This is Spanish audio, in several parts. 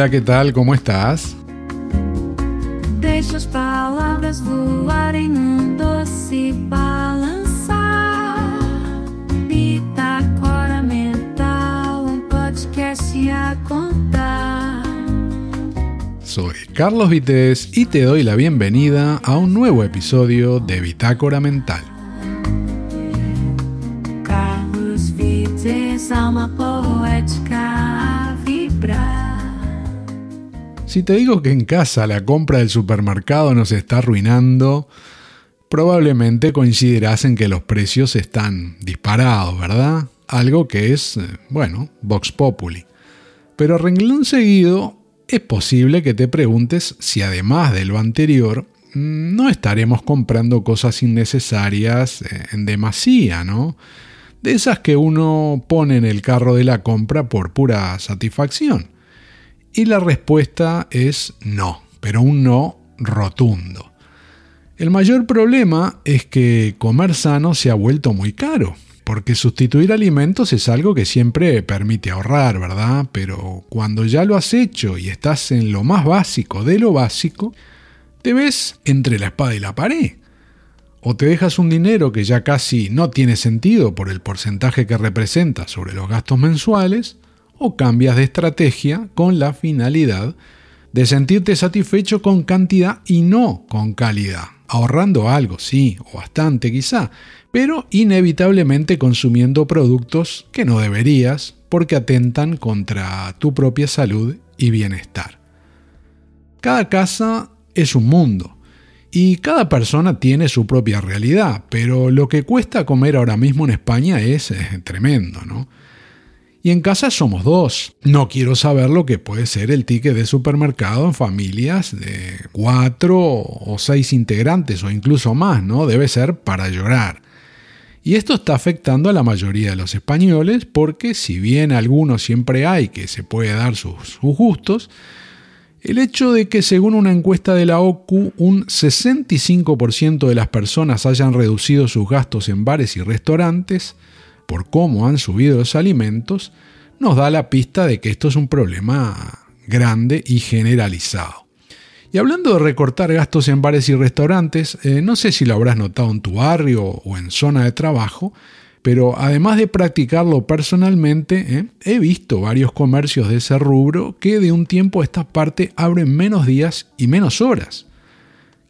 Hola, ¿qué tal? ¿Cómo estás? Deixa as palavras voarem num doce balançar. Bitácora mental, um podcast a contar. Soy Carlos Vites y te doy la bienvenida a un nuevo episodio de Bitácora Mental. Carlos Vites, alma poética Si te digo que en casa la compra del supermercado nos está arruinando, probablemente coincidirás en que los precios están disparados, ¿verdad? Algo que es, eh, bueno, Vox Populi. Pero renglón seguido, es posible que te preguntes si además de lo anterior, mm, no estaremos comprando cosas innecesarias eh, en demasía, ¿no? De esas que uno pone en el carro de la compra por pura satisfacción. Y la respuesta es no, pero un no rotundo. El mayor problema es que comer sano se ha vuelto muy caro, porque sustituir alimentos es algo que siempre permite ahorrar, ¿verdad? Pero cuando ya lo has hecho y estás en lo más básico de lo básico, te ves entre la espada y la pared. O te dejas un dinero que ya casi no tiene sentido por el porcentaje que representa sobre los gastos mensuales, o cambias de estrategia con la finalidad de sentirte satisfecho con cantidad y no con calidad, ahorrando algo, sí, o bastante quizá, pero inevitablemente consumiendo productos que no deberías porque atentan contra tu propia salud y bienestar. Cada casa es un mundo y cada persona tiene su propia realidad, pero lo que cuesta comer ahora mismo en España es, eh, tremendo, ¿no? Y en casa somos dos. No quiero saber lo que puede ser el ticket de supermercado en familias de cuatro o seis integrantes o incluso más, ¿no? Debe ser para llorar. Y esto está afectando a la mayoría de los españoles porque si bien algunos siempre hay que se puede dar sus, sus gustos, el hecho de que según una encuesta de la OCU un 65% de las personas hayan reducido sus gastos en bares y restaurantes, por cómo han subido los alimentos, nos da la pista de que esto es un problema grande y generalizado. Y hablando de recortar gastos en bares y restaurantes, eh, no sé si lo habrás notado en tu barrio o en zona de trabajo, pero además de practicarlo personalmente, eh, he visto varios comercios de ese rubro que de un tiempo a esta parte abren menos días y menos horas.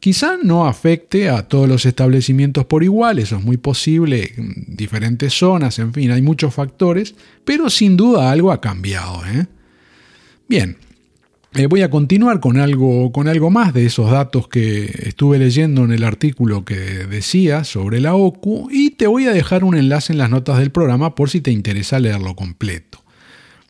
Quizá no afecte a todos los establecimientos por igual, eso es muy posible, en diferentes zonas, en fin, hay muchos factores, pero sin duda algo ha cambiado. ¿eh? Bien, eh, voy a continuar con algo, con algo más de esos datos que estuve leyendo en el artículo que decía sobre la OCU y te voy a dejar un enlace en las notas del programa por si te interesa leerlo completo.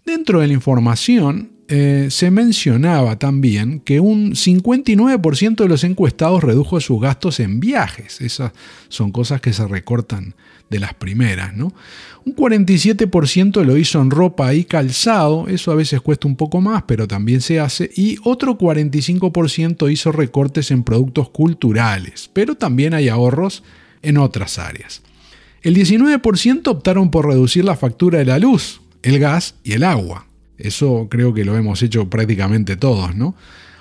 Dentro de la información eh, se mencionaba también que un 59% de los encuestados redujo sus gastos en viajes. Esas son cosas que se recortan de las primeras. Un 47% lo hizo en ropa y calzado, eso a veces cuesta un poco más, pero también se hace, y otro 45% hizo recortes en productos culturales, pero también hay ahorros en otras áreas. El 19% optaron por reducir la factura de la luz, el gas y el agua. Eso creo que lo hemos hecho prácticamente todos, ¿no?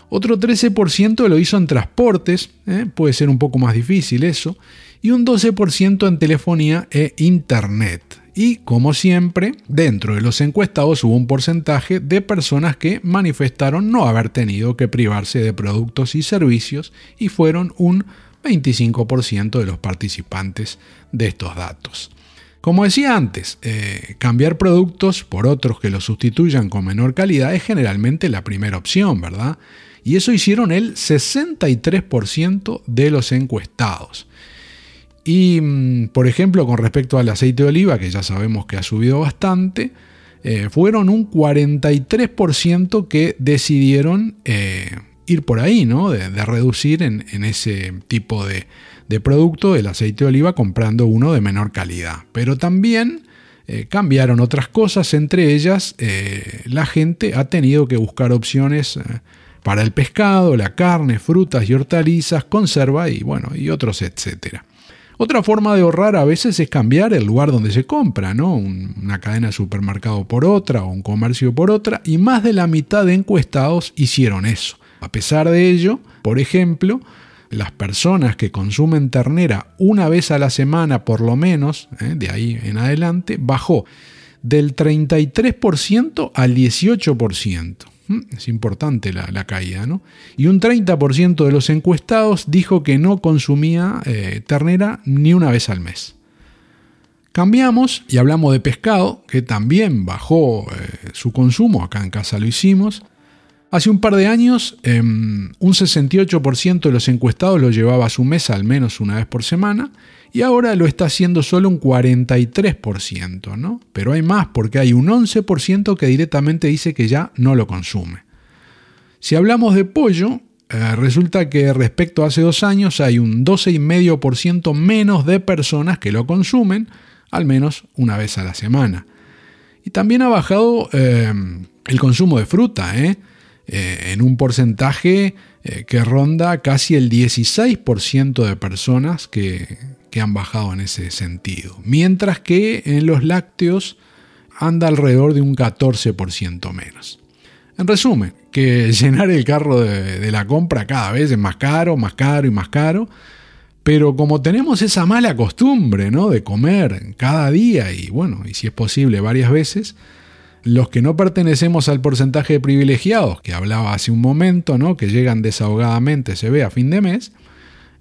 Otro 13% lo hizo en transportes, ¿eh? puede ser un poco más difícil eso, y un 12% en telefonía e internet. Y como siempre, dentro de los encuestados hubo un porcentaje de personas que manifestaron no haber tenido que privarse de productos y servicios y fueron un 25% de los participantes de estos datos. Como decía antes, eh, cambiar productos por otros que los sustituyan con menor calidad es generalmente la primera opción, ¿verdad? Y eso hicieron el 63% de los encuestados. Y, mm, por ejemplo, con respecto al aceite de oliva, que ya sabemos que ha subido bastante, eh, fueron un 43% que decidieron eh, ir por ahí, ¿no? De, reducir en, ese tipo de, producto el aceite de oliva comprando uno de menor calidad. Pero también eh, cambiaron otras cosas, entre ellas eh, la gente ha tenido que buscar opciones eh, para el pescado, la carne, frutas y hortalizas, conserva y bueno, y otros, etcétera. Otra forma de ahorrar a veces es cambiar el lugar donde se compra, ¿no? Una cadena de supermercado por otra o un comercio por otra, y más de la mitad de encuestados hicieron eso. A pesar de ello, por ejemplo, las personas que consumen ternera una vez a la semana por lo menos, ¿eh? de ahí en adelante, bajó del 33% al 18%. Mm, es importante la, caída, ¿no? Y un 30% de los encuestados dijo que no consumía eh, ternera ni una vez al mes. Cambiamos y hablamos de pescado, que también bajó eh, su consumo, acá en casa lo hicimos. Hace un par de años, em, un 68% de los encuestados lo llevaba a su mesa al menos una vez por semana y ahora lo está haciendo solo un 43%, ¿no? Pero hay más porque hay un 11% que directamente dice que ya no lo consume. Si hablamos de pollo, eh, resulta que respecto a hace dos años hay un 12,5% menos de personas que lo consumen, al menos una vez a la semana. Y también ha bajado eh, el consumo de fruta, ¿eh? En un porcentaje que ronda casi el 16% de personas que, que han bajado en ese sentido. Mientras que en los lácteos anda alrededor de un 14% menos. En resumen, que llenar el carro de, la compra cada vez es más caro, más caro y más caro. Pero como tenemos esa mala costumbre, ¿no? De comer cada día y bueno, y si es posible varias veces, los que no pertenecemos al porcentaje de privilegiados que hablaba hace un momento, ¿no? Que llegan desahogadamente, se ve a fin de mes,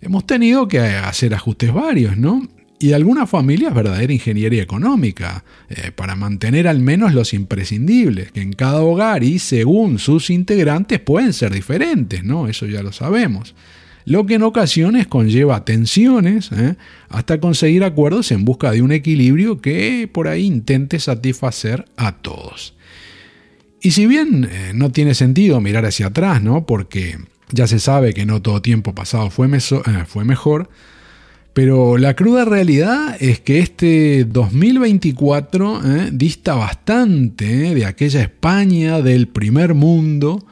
hemos tenido que hacer ajustes varios, ¿no? Y algunas familias verdadera ingeniería económica, eh, para mantener al menos los imprescindibles, que en cada hogar y según sus integrantes pueden ser diferentes, ¿no? Eso ya lo sabemos. Lo que en ocasiones conlleva tensiones ¿eh? hasta conseguir acuerdos en busca de un equilibrio que por ahí intente satisfacer a todos. Y si bien eh, no tiene sentido mirar hacia atrás, ¿no? Porque ya se sabe que no todo tiempo pasado fue, eh, fue mejor, pero la cruda realidad es que este 2024 eh, dista bastante de aquella España del primer mundo,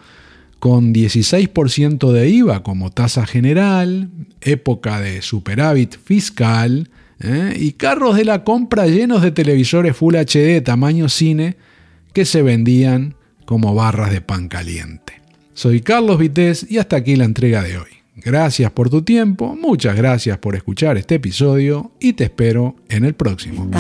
con 16% de IVA como tasa general, época de superávit fiscal y carros de la compra llenos de televisores Full HD tamaño cine que se vendían como barras de pan caliente. Soy Carlos Vitéz y hasta aquí la entrega de hoy. Gracias por tu tiempo, muchas gracias por escuchar este episodio y te espero en el próximo.